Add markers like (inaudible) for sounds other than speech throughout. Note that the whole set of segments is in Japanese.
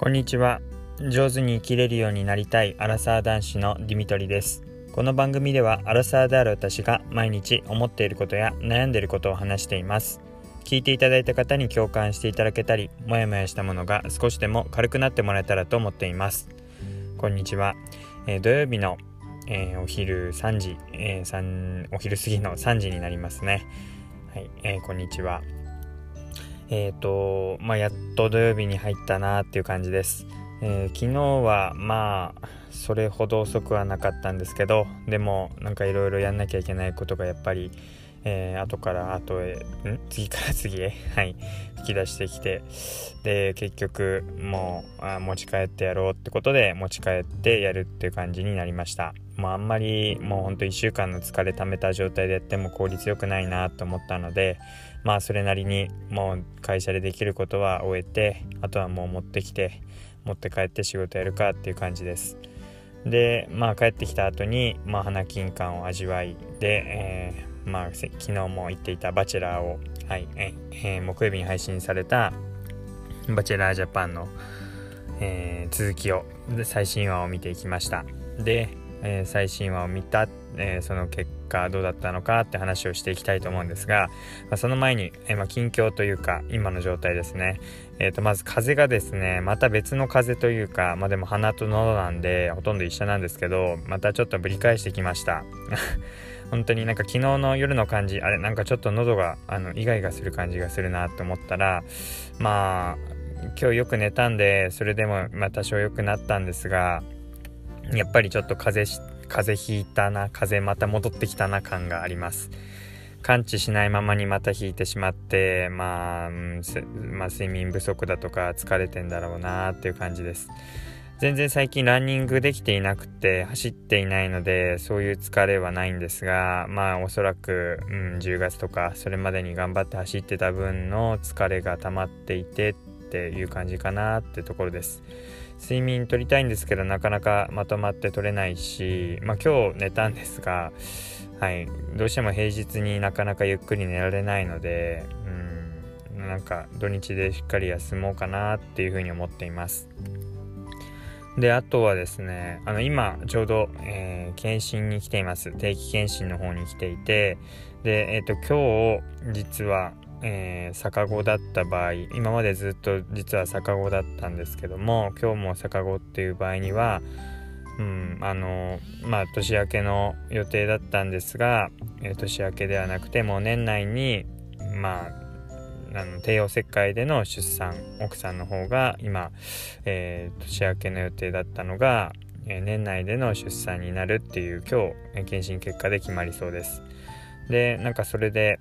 こんにちは。上手に生きれるようになりたいアラサー男子のディミトリです。この番組ではアラサーである私が毎日思っていることや悩んでいることを話しています。聞いていただいた方に共感していただけたりもやもやしたものが少しでも軽くなってもらえたらと思っています。こんにちは、えー、土曜日の、えー、お昼3時、えー、お昼過ぎの3時になりますね。はい、えー、こんにちは。えっ、ー、と、まあ、やっと土曜日に入ったなっていう感じです。えー、昨日はまあそれほど遅くはなかったんですけどでもなんかいろいろやんなきゃいけないことがやっぱり、えー、後から後へん？次から (laughs) 次へ？はい。吹き出してきて。で結局もうあ持ち帰ってやろうってことで持ち帰ってやるっていう感じになりました。もうあんまりもうほんと1週間の疲れ溜めた状態でやっても効率よくないなと思ったのでまあそれなりにもう会社でできることは終えてあとはもう持ってきて持って帰って仕事やるかっていう感じです。でまあ帰ってきた後にまあ花金感を味わいで、えー、まあ昨日も言っていた「バチェラーを」はい、えー、木曜日に配信された「バチェラージャパンの」えー、続きを最新話を見ていきました。で、えー、最新話を見た、え、その結果どうだったのかって話をしていきたいと思うんですが、まあ、その前に、えまあ、近況というか今の状態ですね、えー、とまず風がですねまた別の風というかまあでも鼻と喉なんでほとんど一緒なんですけどまたちょっとぶり返してきました。本当になんか昨日の夜の感じあれなんかちょっと喉があのイガイガする感じがするなと思ったらまあ今日よく寝たんでそれでもまあ多少良くなったんですがやっぱりちょっと風邪風邪ひいたな風邪また戻ってきたな感があります。完治しないままにまた引いてしまってまあ、まあ、睡眠不足だとか疲れてんだろうなっていう感じです。全然最近ランニングできていなくて走っていないのでそういう疲れはないんですがまあおそらく、うん、10月とかそれまでに頑張って走ってた分の疲れが溜まっていてっていう感じかなってところです睡眠とりたいんですけどなかなかまとまって取れないし、まあ、今日寝たんですが、はい、どうしても平日になかなかゆっくり寝られないのでうんなんか土日でしっかり休もうかなっていうふうに思っています。であとはですねあの今ちょうど、えー、検診に来ています。定期検診の方に来ていてで、えーと今日実はえー、逆子だった場合今までずっと実は逆子だったんですけども今日も逆子っていう場合には、うん、あのまあ年明けの予定だったんですが、えー、年明けではなくてもう年内にまああの帝王切開での出産奥さんの方が今、えー、年明けの予定だったのが、え、年内での出産になるっていう今日、検診結果で決まりそうです。でなんかそれで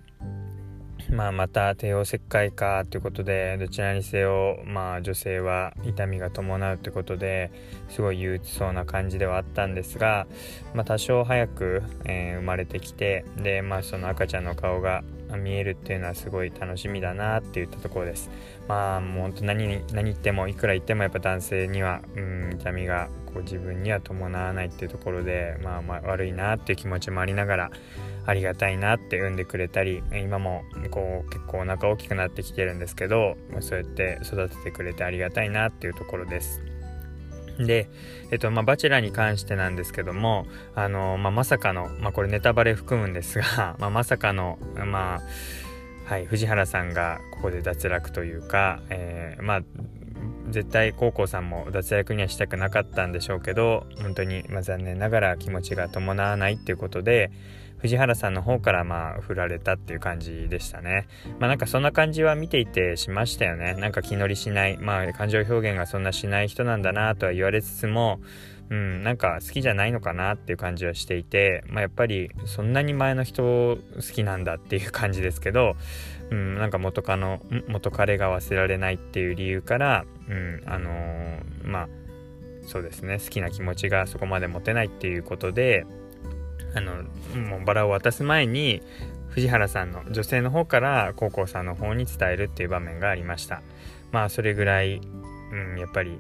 まあ、また帝王切開かということでどちらにせよ、まあ、女性は痛みが伴うということですごい憂鬱そうな感じではあったんですが、まあ、多少早く、えー、生まれてきてで、まあ、その赤ちゃんの顔が見えるっていうのはすごい楽しみだなっていったところです。まあもう何何言ってもいくら言ってもやっぱ男性には痛みがこう自分には伴わないっていうところで、まあ、まあ悪いなっていう気持ちもありながらありがたいなって産んでくれたり今もこう結構お腹大きくなってきてるんですけどそうやって育ててくれてありがたいなっていうところです。で、えっと、まあ、バチェラーに関してなんですけども、あの、まあ、まさかの、まあ、これネタバレ含むんですが、(laughs) まあ、まさかの、まあ、はい、藤原さんがここで脱落というか、えー、まあ、絶対高校さんも脱落にはしたくなかったんでしょうけど本当に、まあ、残念ながら気持ちが伴わないっていうことで藤原さんの方からまあ振られたっていう感じでしたね。まあなんかそんな感じは見ていてしましたよね。なんか気乗りしない。まあ感情表現がそんなしない人なんだなとは言われつつもうん、なんか好きじゃないのかなっていう感じはしていて、まあ、やっぱりそんなに前の人好きなんだっていう感じですけど、うん、なんか元カノ元彼が忘れられないっていう理由から、うん、あのー、まあそうですね好きな気持ちがそこまで持てないっていうことであのもうバラを渡す前に藤原さんの女性の方から高校さんの方に伝えるっていう場面がありました。まあそれぐらい、うん、やっぱり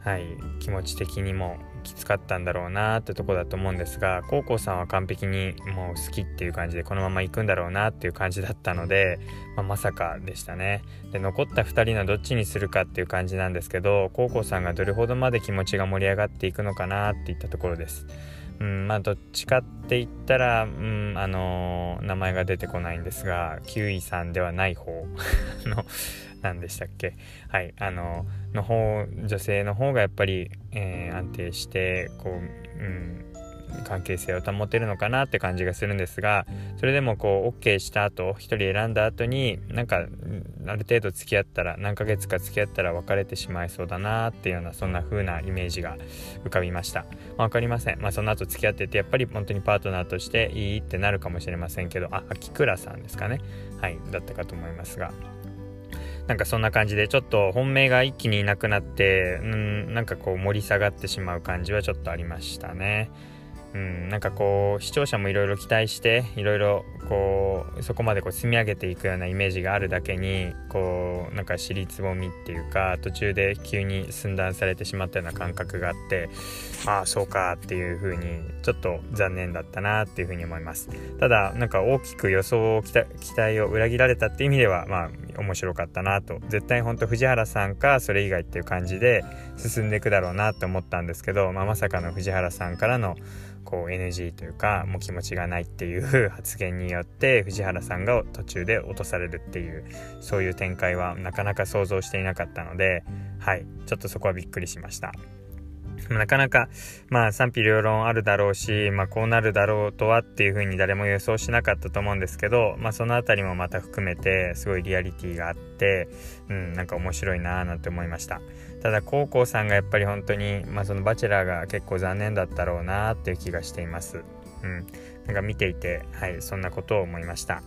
はい気持ち的にもきつかったんだろうなってとこだと思うんですが高校さんは完璧にもう好きっていう感じでこのまま行くんだろうなっていう感じだったので、まあ、まさかでしたね。で残った2人のどっちにするかっていう感じなんですけど高校さんがどれほどまで気持ちが盛り上がっていくのかなっていったところです。うんまあどっちかって言ったら、うんあのー、名前が出てこないんですが9位さんではない方 (laughs) の何でしたっけ？はいあのの方女性の方がやっぱり、えー、安定してこう、うん、関係性を保てるのかなって感じがするんですがそれでもこう OK した後1人選んだ後になんかある程度付き合ったら何ヶ月か付き合ったら別れてしまいそうだなっていうようなそんな風なイメージが浮かびました、まあ、分かりません。まあその後付き合っててやっぱり本当にパートナーとしていいってなるかもしれませんけどあ秋倉さんですかね。はいだったかと思いますが。なんかそんな感じでちょっと本命が一気にいなくなってうんなんかこう盛り下がってしまう感じはちょっとありましたね。うん、なんかこう視聴者もいろいろ期待していろいろこうそこまでこう積み上げていくようなイメージがあるだけにこうなんか尻つぼみっていうか途中で急に寸断されてしまったような感覚があってああそうかっていう風にちょっと残念だったなっていう風に思います。ただなんか大きく予想を期待を裏切られたっていう意味ではまあ面白かったなと。絶対ほんと藤原さんかそれ以外っていう感じで進んでいくだろうなって思ったんですけど、まあ、まさかの藤原さんからのこう NG というかもう気持ちがないっていう (laughs) 発言によって藤原さんが途中で落とされるっていうそういう展開はなかなか想像していなかったのではいちょっとそこはびっくりしました。なかなか、まあ賛否両論あるだろうし、まあこうなるだろうとはっていうふうに誰も予想しなかったと思うんですけど、まあそのあたりもまた含めてすごいリアリティがあって、うん、なんか面白いなぁなんて思いました。ただ、高校さんがやっぱり本当に、まあそのバチェラーが結構残念だったろうなっていう気がしています。うん。なんか見ていて、はい、そんなことを思いました。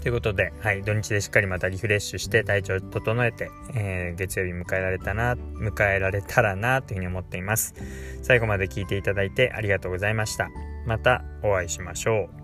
ということで、はい、土日でしっかりまたリフレッシュして体調整えて、えー、月曜日迎えられたな、迎えられたらな、というふうに思っています。最後まで聞いていただいてありがとうございました。またお会いしましょう。